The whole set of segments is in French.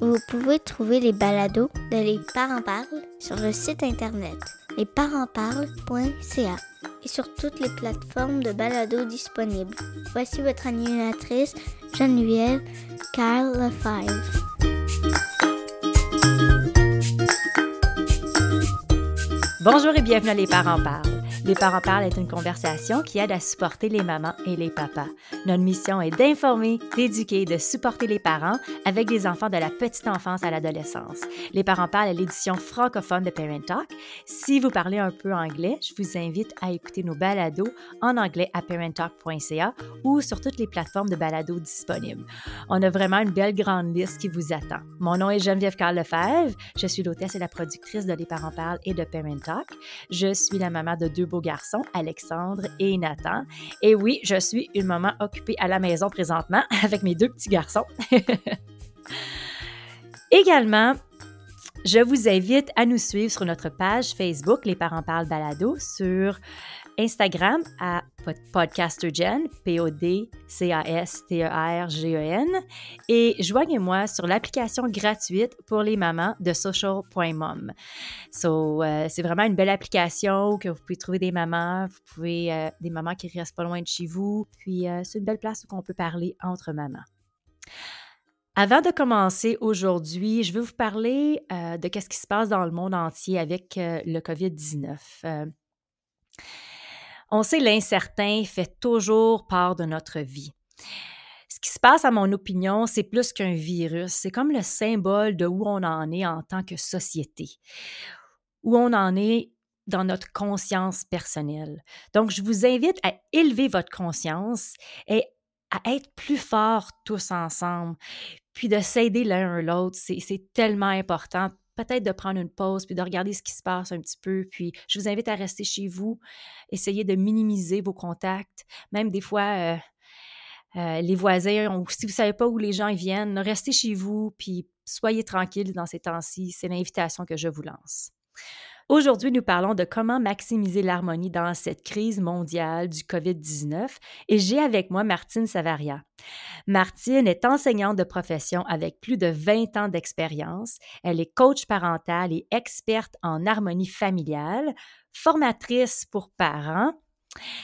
Vous pouvez trouver les balados de Les Parents Parlent sur le site internet lesparentsparlent.ca et sur toutes les plateformes de balados disponibles. Voici votre animatrice Geneviève Carl Lefebvre. Bonjour et bienvenue à Les Parents Parlent. Les Parents Parlent est une conversation qui aide à supporter les mamans et les papas. Notre mission est d'informer, d'éduquer, de supporter les parents avec des enfants de la petite enfance à l'adolescence. Les Parents Parlent est l'édition francophone de Parent Talk. Si vous parlez un peu anglais, je vous invite à écouter nos balados en anglais à parenttalk.ca ou sur toutes les plateformes de balados disponibles. On a vraiment une belle grande liste qui vous attend. Mon nom est Geneviève Carl Lefebvre. Je suis l'hôtesse et la productrice de Les Parents Parlent et de Parent Talk. Je suis la maman de deux beaux garçons, Alexandre et Nathan. Et oui, je suis une maman occupée à la maison présentement avec mes deux petits garçons. Également, je vous invite à nous suivre sur notre page Facebook, Les Parents Parlent Balado, sur Instagram à PodcasterGen, P-O-D-C-A-S-T-E-R-G-E-N, et joignez-moi sur l'application gratuite pour les mamans de social.mom. So, euh, c'est vraiment une belle application que vous pouvez trouver des mamans, vous pouvez, euh, des mamans qui restent pas loin de chez vous, puis euh, c'est une belle place où on peut parler entre mamans. Avant de commencer aujourd'hui, je veux vous parler de ce qui se passe dans le monde entier avec le COVID-19. On sait l'incertain fait toujours part de notre vie. Ce qui se passe, à mon opinion, c'est plus qu'un virus. C'est comme le symbole de où on en est en tant que société, où on en est dans notre conscience personnelle. Donc, je vous invite à élever votre conscience et à être plus forts tous ensemble, puis de s'aider l'un l'autre. C'est tellement important peut-être de prendre une pause, puis de regarder ce qui se passe un petit peu. Puis je vous invite à rester chez vous, essayer de minimiser vos contacts. Même des fois, euh, euh, les voisins, si vous ne savez pas où les gens viennent, restez chez vous, puis soyez tranquille dans ces temps-ci. C'est l'invitation que je vous lance. Aujourd'hui, nous parlons de comment maximiser l'harmonie dans cette crise mondiale du COVID-19 et j'ai avec moi Martine Savaria. Martine est enseignante de profession avec plus de 20 ans d'expérience. Elle est coach parentale et experte en harmonie familiale, formatrice pour parents.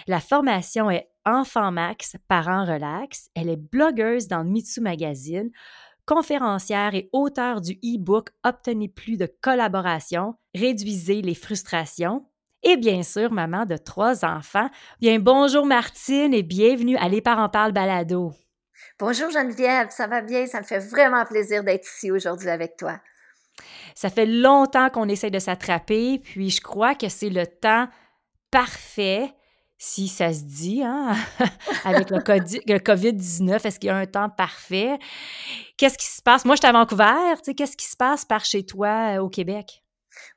La formation est Enfant Max, Parents Relax. Elle est blogueuse dans Mitsu Magazine, conférencière et auteur du e-book Obtenez plus de collaboration, réduisez les frustrations. Et bien sûr, maman de trois enfants. Bien, bonjour Martine et bienvenue à Les Parents Parlent Balado. Bonjour Geneviève, ça va bien? Ça me fait vraiment plaisir d'être ici aujourd'hui avec toi. Ça fait longtemps qu'on essaie de s'attraper, puis je crois que c'est le temps parfait si ça se dit, hein, avec le, COVID-19, est-ce qu'il y a un temps parfait? Qu'est-ce qui se passe? Moi, je suis à Vancouver, tu sais, qu'est-ce qui se passe par chez toi euh, au Québec?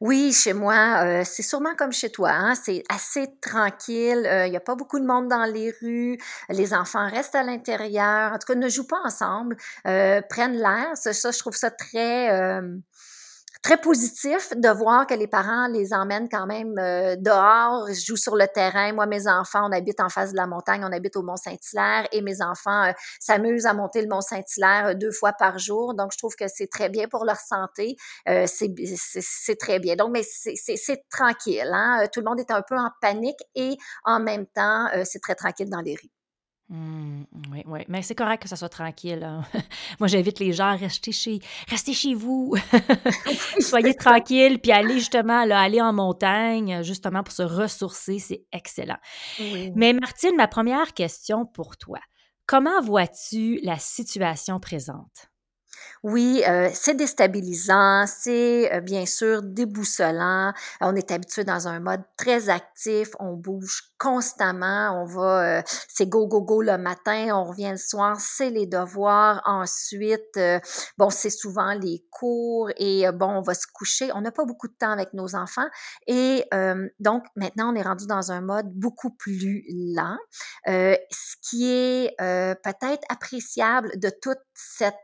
Oui, chez moi, euh, c'est sûrement comme chez toi. Hein? C'est assez tranquille. Euh, il n'y a pas beaucoup de monde dans les rues. Les enfants restent à l'intérieur. En tout cas, ne jouent pas ensemble. prennent l'air. Ça, ça, je trouve ça très très positif de voir que les parents les emmènent quand même euh, dehors, jouent sur le terrain. Moi, mes enfants, on habite en face de la montagne, on habite au Mont-Saint-Hilaire et mes enfants euh, s'amusent à monter le Mont-Saint-Hilaire euh, deux fois par jour. Donc, je trouve que c'est très bien pour leur santé. c'est très bien. Donc, mais c'est tranquille. Hein? Tout le monde est un peu en panique et en même temps, c'est très tranquille dans les rues. Mmh, oui, oui. Mais c'est correct que ça soit tranquille. Hein. Moi, j'invite les gens à rester chez, restez chez vous. Soyez tranquille, puis allez justement là, aller en montagne, justement pour se ressourcer. C'est excellent. Mais Martine, ma première question pour toi. Comment vois-tu la situation présente? Oui, heu, c'est déstabilisant, c'est, heu, bien sûr déboussolant. On est habitué dans un mode très actif, on bouge constamment, on va, heu, c'est go, go, go le matin, on revient le soir, c'est les devoirs. Ensuite, bon, c'est souvent les cours et bon, on va se coucher. On n'a pas beaucoup de temps avec nos enfants et donc maintenant, on est rendu dans un mode beaucoup plus lent, ce qui est, peut-être appréciable de toute cette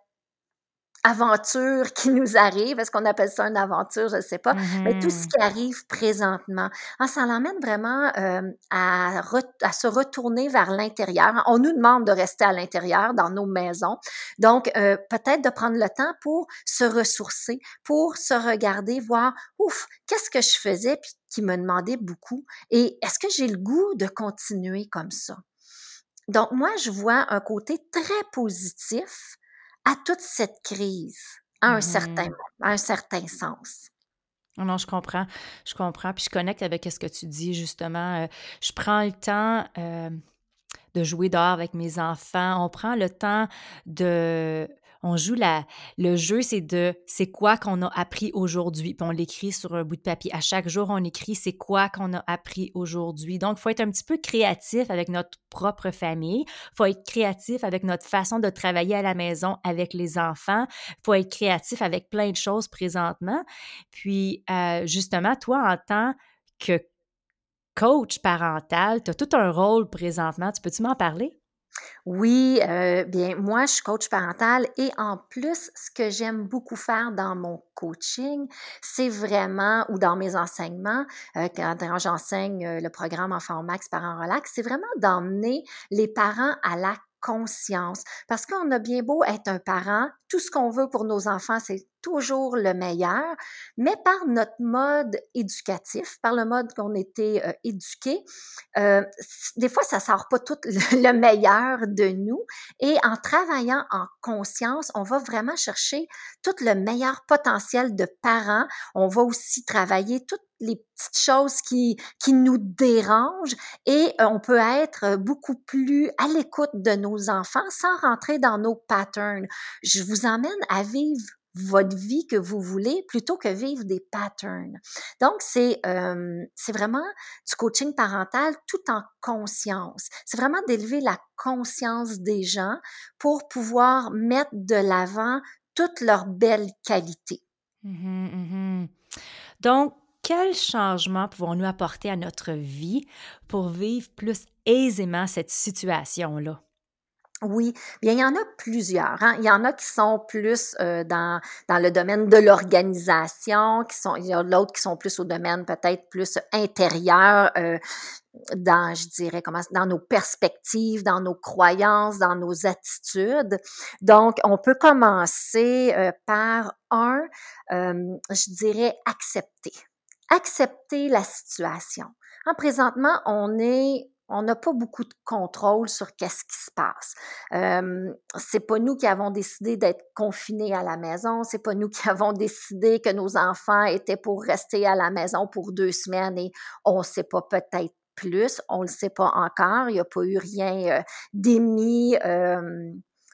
aventure qui nous arrive. Est-ce qu'on appelle ça une aventure? Je ne sais pas. Mais tout ce Mhm. qui arrive présentement, hein, ça l'emmène vraiment euh, à, re- à se retourner vers l'intérieur. On nous demande de rester à l'intérieur dans nos maisons. Donc, euh, peut-être de prendre le temps pour se ressourcer, pour se regarder, voir, ouf, qu'est-ce que je faisais puis qui me demandait beaucoup et est-ce que j'ai le goût de continuer comme ça? Donc, moi, je vois un côté très positif à toute cette crise, à un certain, Mhm. à un certain sens. Non, non, je comprends. Je comprends. Puis je connecte avec ce que tu dis, justement. Euh, je prends le temps euh, de jouer dehors avec mes enfants. On prend le temps de... On joue la... Le jeu, c'est de... C'est quoi qu'on a appris aujourd'hui? Puis on l'écrit sur un bout de papier. À chaque jour, on écrit c'est quoi qu'on a appris aujourd'hui. Donc, il faut être un petit peu créatif avec notre propre famille. Il faut être créatif avec notre façon de travailler à la maison avec les enfants. Il faut être créatif avec plein de choses présentement. Puis, euh, justement, toi, en tant que coach parental, tu as tout un rôle présentement. Tu peux-tu m'en parler? Oui, euh, bien, moi, je suis coach parental et en plus, ce que j'aime beaucoup faire dans mon coaching, c'est vraiment, ou dans mes enseignements, euh, quand, j'enseigne euh, le programme Enfant Max Parents Relax, c'est vraiment d'emmener les parents à la conscience. Parce qu'on a bien beau être un parent, tout ce qu'on veut pour nos enfants, c'est toujours le meilleur, mais par notre mode éducatif, par le mode qu'on était euh, éduqué, euh, des fois, ça sort pas tout le meilleur de nous. Et en travaillant en conscience, on va vraiment chercher tout le meilleur potentiel de parents. On va aussi travailler toutes les petites choses qui, qui nous dérangent et euh, on peut être beaucoup plus à l'écoute de nos enfants sans rentrer dans nos patterns. Je vous emmène à vivre votre vie que vous voulez plutôt que vivre des patterns. Donc, c'est euh, vraiment du coaching parental tout en conscience. C'est vraiment d'élever la conscience des gens pour pouvoir mettre de l'avant toutes leurs belles qualités. Mhm, mhm. Donc, quel changement pouvons-nous apporter à notre vie pour vivre plus aisément cette situation-là? Oui, bien, il y en a plusieurs. Hein. Il y en a qui sont plus euh, dans, dans le domaine de l'organisation, qui sont, il y a d'autres qui sont plus au domaine peut-être plus intérieur, euh, dans, je dirais, comment, dans nos perspectives, dans nos croyances, dans nos attitudes. Donc, on peut commencer euh, par un, euh, je dirais, accepter. Accepter la situation. Hein, présentement, on est on n'a pas beaucoup de contrôle sur qu'est-ce qui se passe. Euh, c'est pas nous qui avons décidé d'être confinés à la maison. C'est pas nous qui avons décidé que nos enfants étaient pour rester à la maison pour deux semaines et on sait pas peut-être plus. On ne le sait pas encore. Il n'y a pas eu rien euh, d'émis.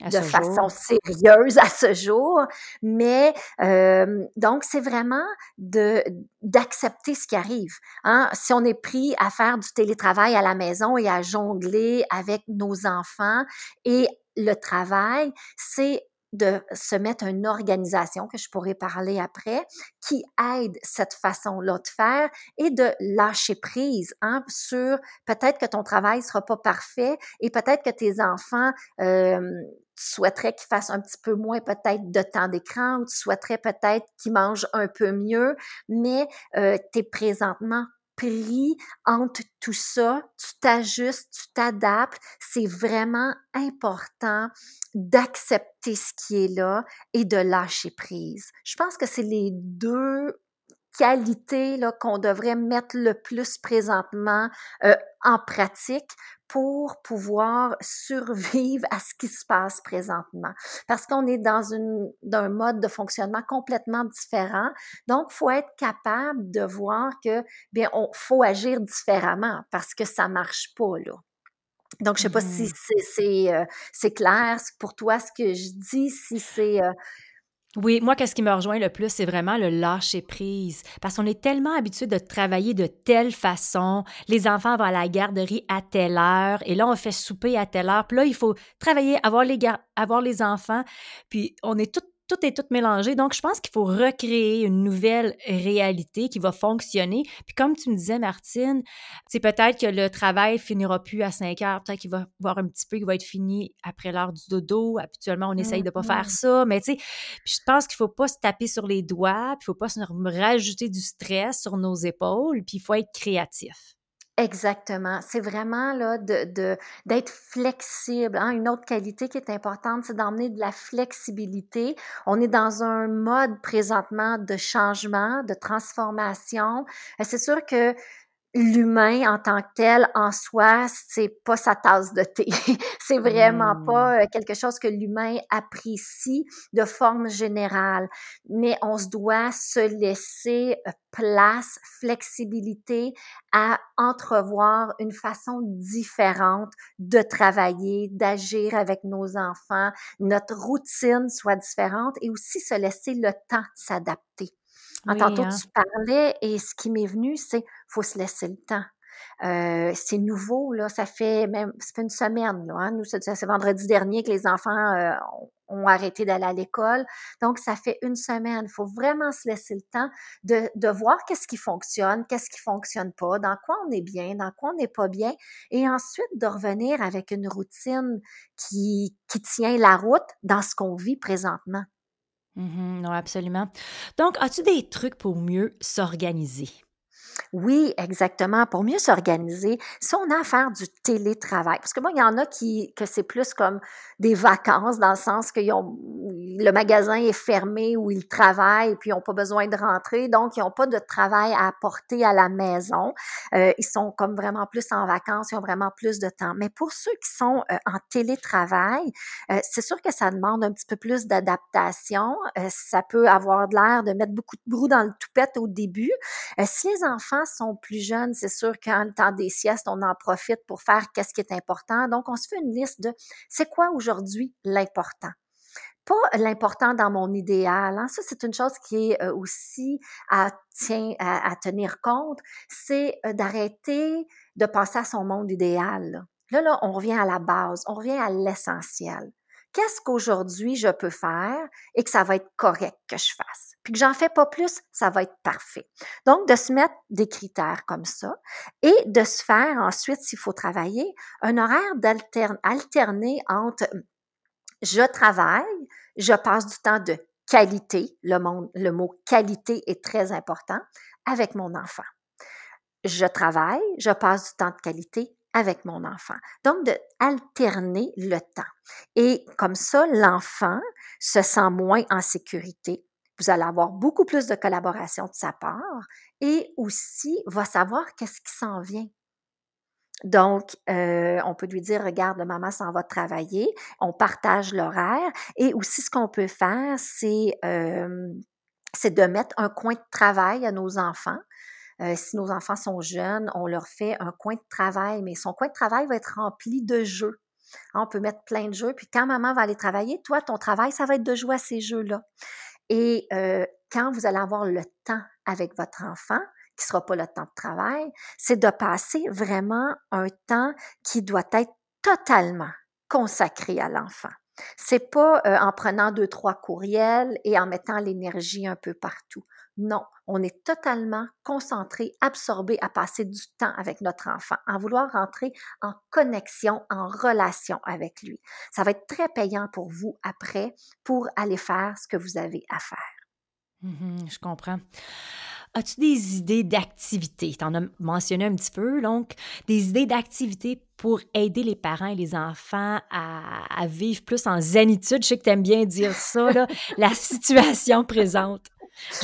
À de jour? façon sérieuse à ce jour, mais euh, donc c'est vraiment de d'accepter ce qui arrive. Hein? Si on est pris à faire du télétravail à la maison et à jongler avec nos enfants et le travail, c'est de se mettre une organisation que je pourrais parler après qui aide cette façon-là de faire et de lâcher prise hein, sur peut-être que ton travail sera pas parfait et peut-être que tes enfants euh, tu souhaiterais qu'ils fassent un petit peu moins peut-être de temps d'écran ou tu souhaiterais peut-être qu'ils mangent un peu mieux, mais euh, tu es présentement pris entre tout ça, tu t'ajustes, tu t'adaptes. C'est vraiment important d'accepter ce qui est là et de lâcher prise. Je pense que c'est les deux qualités là, qu'on devrait mettre le plus présentement euh, en pratique pour pouvoir survivre à ce qui se passe présentement. Parce qu'on est dans une, un mode de fonctionnement complètement différent. Donc, il faut être capable de voir que, bien, on faut agir différemment parce que ça marche pas, là. Donc, je sais pas si Mhm. c'est c'est euh, c'est clair pour toi ce que je dis, si c'est euh, Oui, moi, qu'est-ce qui me rejoint le plus, c'est vraiment le lâcher prise. Parce qu'on est tellement habitué de travailler de telle façon. Les enfants vont à la garderie à telle heure, et là, on fait souper à telle heure. Puis là, il faut travailler, avoir les, avoir les enfants. Puis on est tout tout est tout mélangé. Donc, je pense qu'il faut recréer une nouvelle réalité qui va fonctionner. Puis comme tu me disais, Martine, c'est peut-être que le travail finira plus à 5 heures. Peut-être qu'il va y avoir un petit peu qui va être fini après l'heure du dodo. Habituellement, on essaye de pas faire mm-hmm. ça. Mais tu sais, je pense qu'il faut pas se taper sur les doigts. Puis il faut pas se rajouter du stress sur nos épaules. Puis il faut être créatif. Exactement. C'est vraiment là de, d'être flexible. Hein. Une autre qualité qui est importante, c'est d'emmener de la flexibilité. On est dans un mode présentement de changement, de transformation. Euh, c'est sûr que l'humain en tant que tel, en soi, c'est pas sa tasse de thé. c'est vraiment mmh. pas euh, quelque chose que l'humain apprécie de forme générale. Mais on se doit se laisser euh, place, flexibilité à entrevoir une façon différente de travailler, d'agir avec nos enfants, notre routine soit différente et aussi se laisser le temps de s'adapter. En tantôt, hein. tu parlais et ce qui m'est venu, c'est faut se laisser le temps. Euh, c'est nouveau, là, ça fait même ça fait une semaine. Là, hein. Nous, c'est vendredi dernier que les enfants euh, ont arrêté d'aller à l'école. Donc, ça fait une semaine. Il faut vraiment se laisser le temps de, de voir qu'est-ce qui fonctionne, qu'est-ce qui fonctionne pas, dans quoi on est bien, dans quoi on n'est pas bien, et ensuite de revenir avec une routine qui, qui tient la route dans ce qu'on vit présentement. Mmh non, absolument. Donc, as-tu des trucs pour mieux s'organiser? Oui, exactement. Pour mieux s'organiser, si on a à faire du télétravail, parce que moi, il y en a qui que c'est plus comme des vacances dans le sens que le magasin est fermé ou ils travaillent puis ils n'ont pas besoin de rentrer, donc ils n'ont pas de travail à apporter à la maison. Euh, ils sont comme vraiment plus en vacances, ils ont vraiment plus de temps. Mais pour ceux qui sont euh, en télétravail, euh, c'est sûr que ça demande un petit peu plus d'adaptation. ça peut avoir l'air de mettre beaucoup de brou dans le toupette au début. si les enfants sont plus jeunes, c'est sûr qu'en le temps des siestes, on en profite pour faire qu'est-ce qui est important. Donc, on se fait une liste de c'est quoi aujourd'hui l'important? Pas l'important dans mon idéal. Hein. Ça, c'est une chose qui est euh, aussi à, tenir compte, c'est euh, d'arrêter de penser à son monde idéal. Là, là, on revient à la base, on revient à l'essentiel qu'est-ce qu'aujourd'hui je peux faire et que ça va être correct que je fasse? Puis que j'en fais pas plus, ça va être parfait. Donc, de se mettre des critères comme ça et de se faire ensuite, s'il faut travailler, un horaire d'alterner entre je travaille, je passe du temps de qualité, le, le mot qualité est très important, avec mon enfant. Je travaille, je passe du temps de qualité avec mon enfant. Donc, d'alterner le temps. Et comme ça, l'enfant se sent moins en sécurité. Vous allez avoir beaucoup plus de collaboration de sa part et aussi va savoir qu'est-ce qui s'en vient. Donc, euh, on peut lui dire, regarde, maman s'en va travailler, on partage l'horaire et aussi ce qu'on peut faire, c'est euh, de mettre un coin de travail à nos enfants. Euh, si nos enfants sont jeunes, on leur fait un coin de travail, mais son coin de travail va être rempli de jeux. On peut mettre plein de jeux, puis quand maman va aller travailler, toi, ton travail, ça va être de jouer à ces jeux-là. Et euh, quand vous allez avoir le temps avec votre enfant, qui sera pas le temps de travail, c'est de passer vraiment un temps qui doit être totalement consacré à l'enfant. C'est pas euh, en prenant deux, trois courriels et en mettant l'énergie un peu partout. Non, on est totalement concentré, absorbé à passer du temps avec notre enfant, à vouloir rentrer en connexion, en relation avec lui. Ça va être très payant pour vous après pour aller faire ce que vous avez à faire. Mmh je comprends. As-tu des idées d'activités? Tu en as mentionné un petit peu, donc des idées d'activités pour aider les parents et les enfants à, vivre plus en zénitude? Je sais que tu aimes bien dire ça, la situation présente.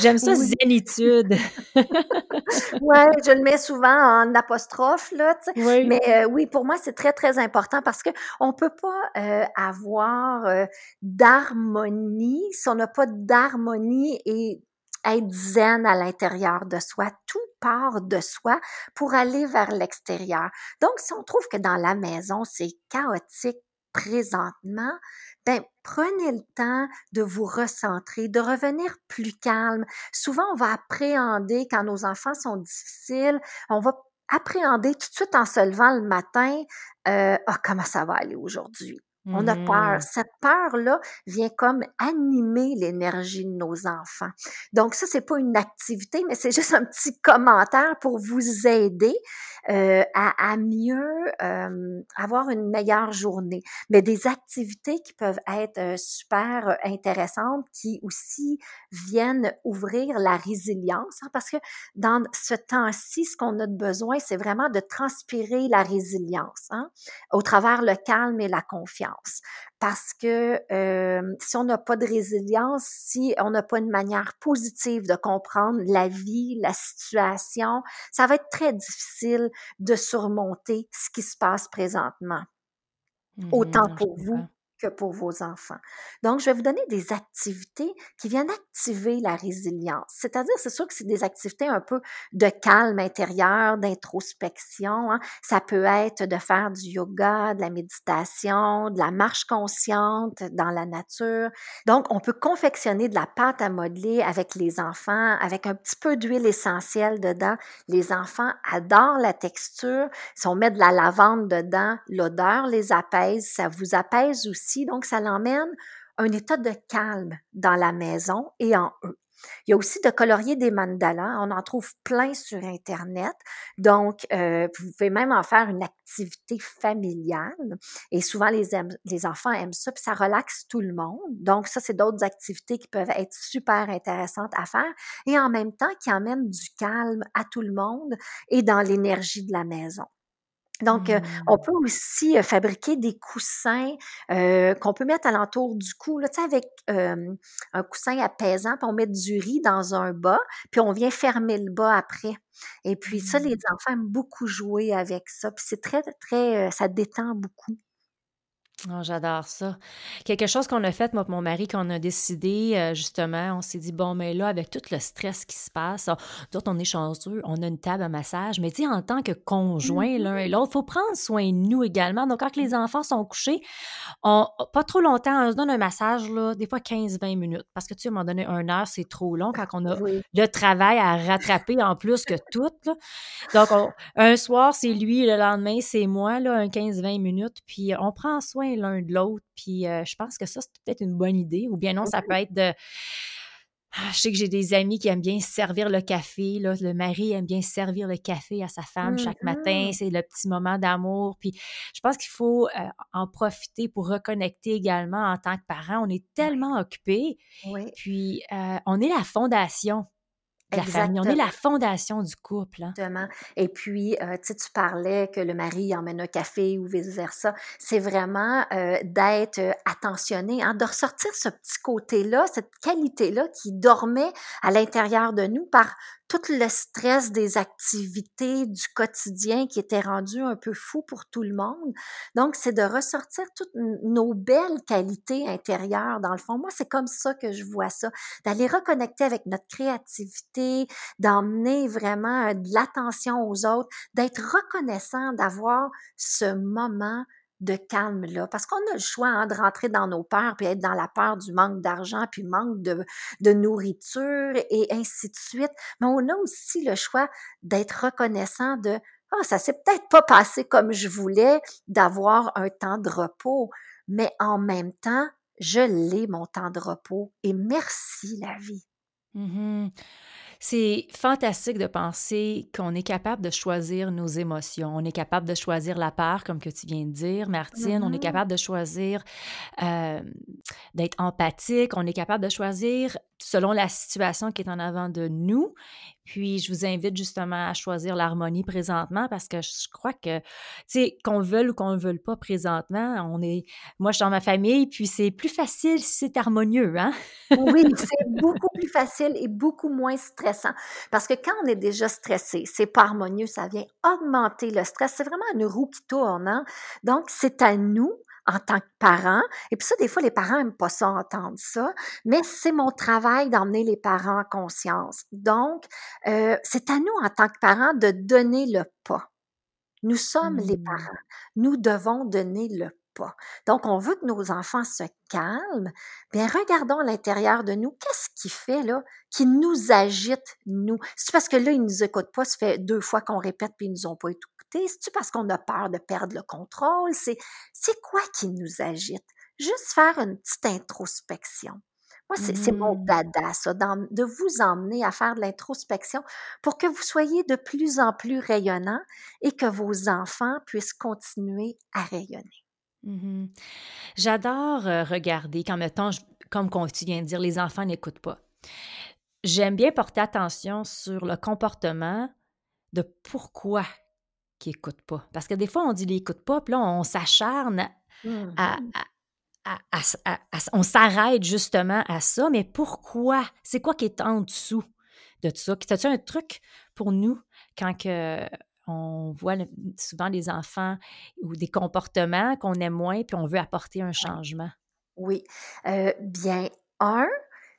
J'aime ça, zénitude. oui, je le mets souvent en apostrophe, là, Mais euh, oui, pour moi, c'est très, très important parce qu'on ne peut pas euh, avoir euh, d'harmonie si on n'a pas d'harmonie et être zen à l'intérieur de soi. Tout part de soi pour aller vers l'extérieur. Donc, si on trouve que dans la maison, c'est chaotique, présentement, ben, prenez le temps de vous recentrer, de revenir plus calme. Souvent, on va appréhender quand nos enfants sont difficiles, on va appréhender tout de suite en se levant le matin, euh, ah, comment ça va aller aujourd'hui? On a peur. Mmh Cette peur-là vient comme animer l'énergie de nos enfants. Donc ça, c'est pas une activité, mais c'est juste un petit commentaire pour vous aider euh, à, à, mieux euh, avoir une meilleure journée. Mais des activités qui peuvent être euh, super intéressantes, qui aussi viennent ouvrir la résilience, hein, parce que dans ce temps-ci, ce qu'on a de besoin, c'est vraiment de transpirer la résilience, hein, au travers le calme et la confiance parce que euh, si on n'a pas de résilience, si on n'a pas une manière positive de comprendre la vie, la situation, ça va être très difficile de surmonter ce qui se passe présentement. Autant Mmh pour vous que pour vos enfants. Donc, je vais vous donner des activités qui viennent activer la résilience. C'est-à-dire, c'est sûr que c'est des activités un peu de calme intérieur, d'introspection. Hein. Ça peut être de faire du yoga, de la méditation, de la marche consciente dans la nature. Donc, on peut confectionner de la pâte à modeler avec les enfants, avec un petit peu d'huile essentielle dedans. Les enfants adorent la texture. Si on met de la lavande dedans, l'odeur les apaise. Ça vous apaise aussi donc ça l'emmène un état de calme dans la maison et en eux. Il y a aussi de colorier des mandalas. On en trouve plein sur Internet. Donc, euh, vous pouvez même en faire une activité familiale. Et souvent, les, les enfants aiment ça, puis ça relaxe tout le monde. Donc, ça, c'est d'autres activités qui peuvent être super intéressantes à faire et en même temps qui amènent du calme à tout le monde et dans l'énergie de la maison. Donc, euh, on Mmh. peut aussi euh, fabriquer des coussins euh, qu'on peut mettre alentour du cou, là, tu sais, avec un coussin apaisant, puis on met du riz dans un bas, puis on vient fermer le bas après. Et puis ça, les Mmh. enfants aiment beaucoup jouer avec ça, puis c'est très, très, ça détend beaucoup. Oh, j'adore ça. Quelque chose qu'on a fait, moi et mon mari, qu'on a décidé, heu, justement, on s'est dit: «Bon, mais là, avec tout le stress qui se passe, ah, nous autres, on est chanceux, on a une table à massage», mais tu sais, en tant que conjoints Mmh l'un et l'autre, il faut prendre soin de nous également. Donc quand les enfants sont couchés, on pas trop longtemps, on se donne un massage, là, des fois 15-20 minutes parce que, tu sais, à un moment donné, 1 heure, c'est trop long quand on a Oui. le travail à rattraper en plus que tout, là. Donc on un soir, c'est lui, le lendemain, c'est moi, là, un 15-20 minutes, puis on prend soin l'un de l'autre, puis euh, je pense que ça, c'est peut-être une bonne idée. Ou bien non, ça peut être de... Ah, je sais que j'ai des amis qui aiment bien servir le café. Là. Le mari aime bien servir le café à sa femme chaque matin. Mhm. C'est le petit moment d'amour. Puis je pense qu'il faut euh, en profiter pour reconnecter également en tant que parent. On est Oui, tellement occupés. oui, Puis euh, on est la fondation de la famille. On est la exactement. fondation du couple. Hein. Exactement. Et puis, euh, tu sais, tu parlais que le mari emmène un café ou vice-versa. C'est vraiment euh, d'être euh, attentionné, hein, de ressortir ce petit côté-là, cette qualité-là qui dormait à l'intérieur de nous par tout le stress des activités du quotidien qui était rendu un peu fou pour tout le monde. Donc, c'est de ressortir toutes nos belles qualités intérieures. Dans le fond, moi, c'est comme ça que je vois ça, d'aller reconnecter avec notre créativité, d'emmener vraiment de l'attention aux autres, d'être reconnaissant, d'avoir ce moment de calme-là. Parce qu'on a le choix hein, de rentrer dans nos peurs, puis être dans la peur du manque d'argent, puis manque de, nourriture, et ainsi de suite. Mais on a aussi le choix d'être reconnaissant de ah, ça s'est peut-être pas passé comme je voulais, d'avoir un temps de repos, mais en même temps, je l'ai, mon temps de repos, et merci la vie. Mm -hmm. C'est fantastique de penser qu'on est capable de choisir nos émotions. On est capable de choisir la peur, comme que tu viens de dire, Martine. On est Mm-hmm. capable de choisir euh, d'être empathique. On est capable de choisir selon la situation qui est en avant de nous. Puis, je vous invite justement à choisir l'harmonie présentement parce que je crois que, tu sais, qu'on veuille ou qu'on ne veuille pas présentement, on est, moi, je suis dans ma famille, puis c'est plus facile si c'est harmonieux, hein? Oui, c'est beaucoup plus facile et beaucoup moins stressant. Parce que quand on est déjà stressé, c'est pas harmonieux, ça vient augmenter le stress. C'est vraiment une roue qui tourne. Hein? Donc, c'est à nous en tant que parents. Et puis ça, des fois, les parents n'aiment pas ça, entendre ça, mais c'est mon travail d'emmener les parents en conscience. Donc, euh, c'est à nous, en tant que parents, de donner le pas. Nous sommes les Mmh. parents. Nous devons donner le pas. Donc, on veut que nos enfants se calment. Bien, regardons à l'intérieur de nous, qu'est-ce qui fait, là, qui nous agite, nous? C'est parce que là, ils nous écoutent pas, ça fait deux fois qu'on répète puis ils nous ont pas écoutés. C'est-tu parce qu'on a peur de perdre le contrôle? C'est, c'est quoi qui nous agite? Juste faire une petite introspection. Moi, c'est mon mmh. dada, ça, de vous emmener à faire de l'introspection pour que vous soyez de plus en plus rayonnant et que vos enfants puissent continuer à rayonner. Mmh J'adore regarder quand, mettons, comme tu viens de dire, les enfants n'écoutent pas. J'aime bien porter attention sur le comportement de pourquoi qu'ils n'écoutent pas. Parce que des fois, on dit qu'ils n'écoutent pas, puis là, on s'acharne à, mmh on s'arrête justement à ça, mais pourquoi? C'est quoi qui est en dessous de ça? As-tu un truc pour nous quand que on voit souvent des enfants ou des comportements qu'on aime moins, puis on veut apporter un changement? Oui. Euh, bien, un,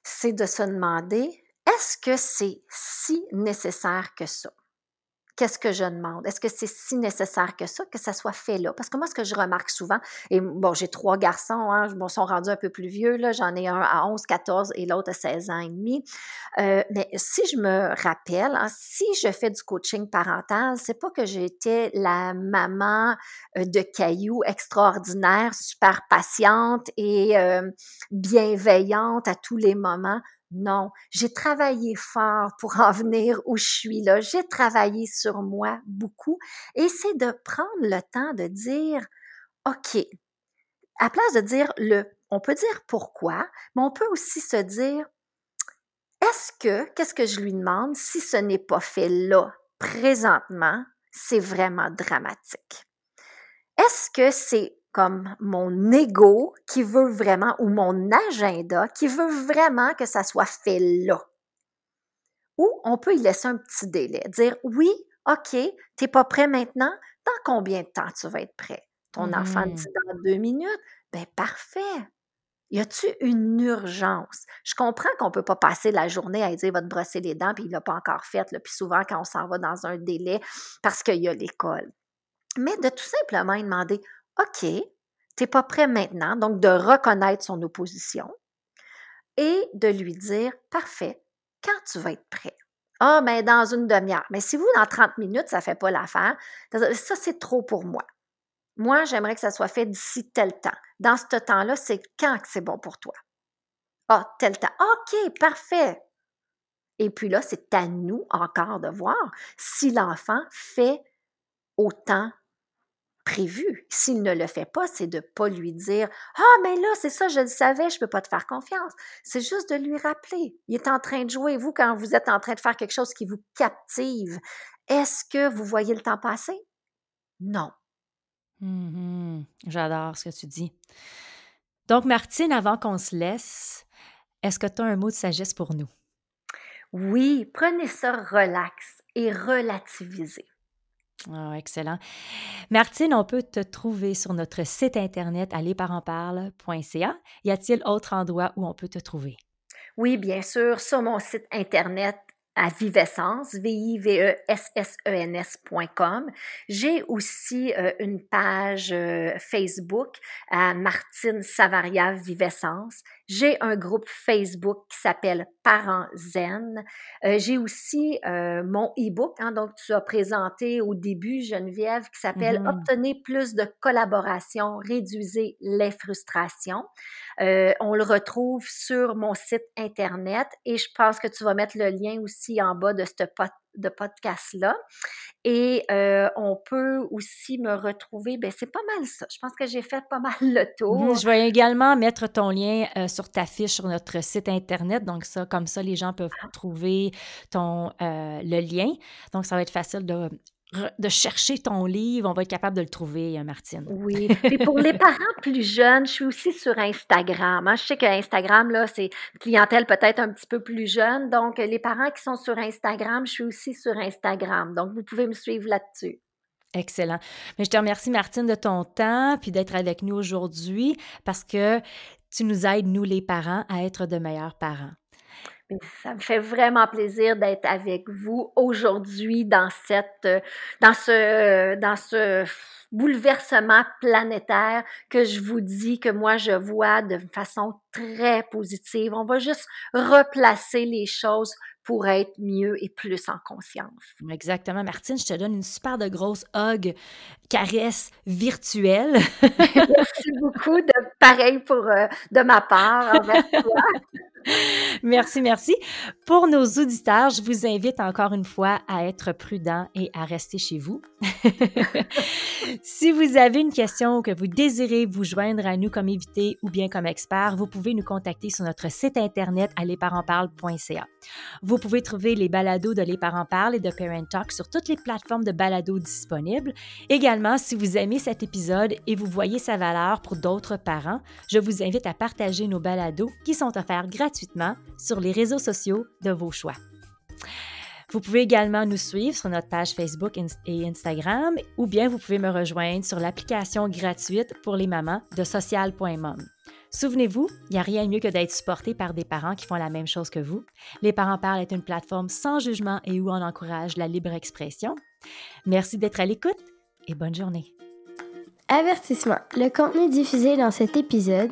c'est de se demander, est-ce que c'est si nécessaire que ça? Qu'est-ce que je demande? Est-ce que c'est si nécessaire que ça, que ça soit fait là? Parce que moi, ce que je remarque souvent, et bon, j'ai trois garçons, hein, bon, sont rendus un peu plus vieux, là, j'en ai un à 11, 14 et l'autre à 16 ans et demi. Euh, mais si je me rappelle, hein, si je fais du coaching parental, c'est pas que j'étais la maman euh, de cailloux extraordinaire, super patiente et euh, bienveillante à tous les moments. Non, j'ai travaillé fort pour en venir où je suis là. J'ai travaillé sur moi beaucoup et c'est de prendre le temps de dire, OK, à place de dire le, on peut dire pourquoi, mais on peut aussi se dire, est-ce que, qu'est-ce que je lui demande si ce n'est pas fait là, présentement, c'est vraiment dramatique? Est-ce que c'est comme mon ego qui veut vraiment, ou mon agenda qui veut vraiment que ça soit fait là. Ou on peut y laisser un petit délai, dire oui, OK, tu n'es pas prêt maintenant, dans combien de temps tu vas être prêt? Ton enfant dit mmh. dans deux minutes, ben parfait. Y a-tu une urgence? Je comprends qu'on ne peut pas passer la journée à dire va te brosser les dents, puis il ne l'a pas encore fait, puis souvent quand on s'en va dans un délai parce qu'il y a l'école. Mais de tout simplement demander OK, tu n'es pas prêt maintenant, donc de reconnaître son opposition et de lui dire Parfait, quand tu vas être prêt? Ah, mais dans une demi-heure. Mais si vous, dans 30 minutes, ça ne fait pas l'affaire, ça, c'est trop pour moi. Moi, j'aimerais que ça soit fait d'ici tel temps. Dans ce temps-là, c'est quand que c'est bon pour toi? Ah, tel temps. OK, parfait. Et puis là, c'est à nous encore de voir si l'enfant fait autant prévu. S'il ne le fait pas, c'est de ne pas lui dire Ah, mais là, c'est ça, je le savais, je ne peux pas te faire confiance. C'est juste de lui rappeler. Il est en train de jouer. Vous, quand vous êtes en train de faire quelque chose qui vous captive, est-ce que vous voyez le temps passer? Non. Mmh J'adore ce que tu dis. Donc, Martine, avant qu'on se laisse, est-ce que tu as un mot de sagesse pour nous? Oui, prenez ça relax et relativisez. Ah, excellent. Martine, on peut te trouver sur notre site internet à. Y a-t-il autre endroit où on peut te trouver? Oui, bien sûr, sur mon site internet à Vivessence, V-I-V-E-S-S-E-N-S.com. J'ai aussi euh, une page euh, Facebook à Martine Savaria Vivessence. J'ai un groupe Facebook qui s'appelle Parents Zen. Euh, j'ai aussi mon e-book, hein, donc tu as présenté au début, Geneviève, qui s'appelle mm-hmm. Obtenez plus de collaboration, réduisez les frustrations. on le retrouve sur mon site Internet et je pense que tu vas mettre le lien aussi en bas de ce de podcast-là. Et euh, on peut aussi me retrouver, ben c'est pas mal ça. Je pense que j'ai fait pas mal le tour. Je vais également mettre ton lien euh, sur ta fiche sur notre site Internet. Donc ça, comme ça, les gens peuvent ah. trouver ton, euh, le lien. Donc ça va être facile de de chercher ton livre, on va être capable de le trouver, euh, Martine. Oui. Et pour les parents plus jeunes, je suis aussi sur Instagram. Hein. Je sais que Instagram, là, c'est une clientèle peut-être un petit peu plus jeune. Donc, les parents qui sont sur Instagram, je suis aussi sur Instagram. Donc, vous pouvez me suivre là-dessus. Excellent. Mais je te remercie, Martine, de ton temps puis d'être avec nous aujourd'hui parce que tu nous aides, nous les parents, à être de meilleurs parents. Ça me fait vraiment plaisir d'être avec vous aujourd'hui dans cette, dans ce, dans ce bouleversement planétaire que je vous dis que moi je vois de façon très positive. On va juste replacer les choses pour être mieux et plus en conscience. Exactement. Martine, je te donne une super de grosse hug, caresse virtuelle. Merci beaucoup. De, pareil pour euh, de ma part envers toi. merci, merci. Pour nos auditeurs, je vous invite encore une fois à être prudents et à rester chez vous. si vous avez une question ou que vous désirez vous joindre à nous comme invité ou bien comme expert, vous pouvez nous contacter sur notre site internet à Vous pouvez trouver les balados de Les Parents Parlent et de Parent Talk sur toutes les plateformes de balados disponibles. Également, si vous aimez cet épisode et vous voyez sa valeur pour d'autres parents, je vous invite à partager nos balados qui sont offerts gratuitement sur les réseaux sociaux de vos choix. Vous pouvez également nous suivre sur notre page Facebook et Instagram ou bien vous pouvez me rejoindre sur l'application gratuite pour les mamans de social.mom. Souvenez-vous, il n'y a rien de mieux que d'être supporté par des parents qui font la même chose que vous. Les parents parlent est une plateforme sans jugement et où on encourage la libre expression. Merci d'être à l'écoute et bonne journée. Avertissement. Le contenu diffusé dans cet épisode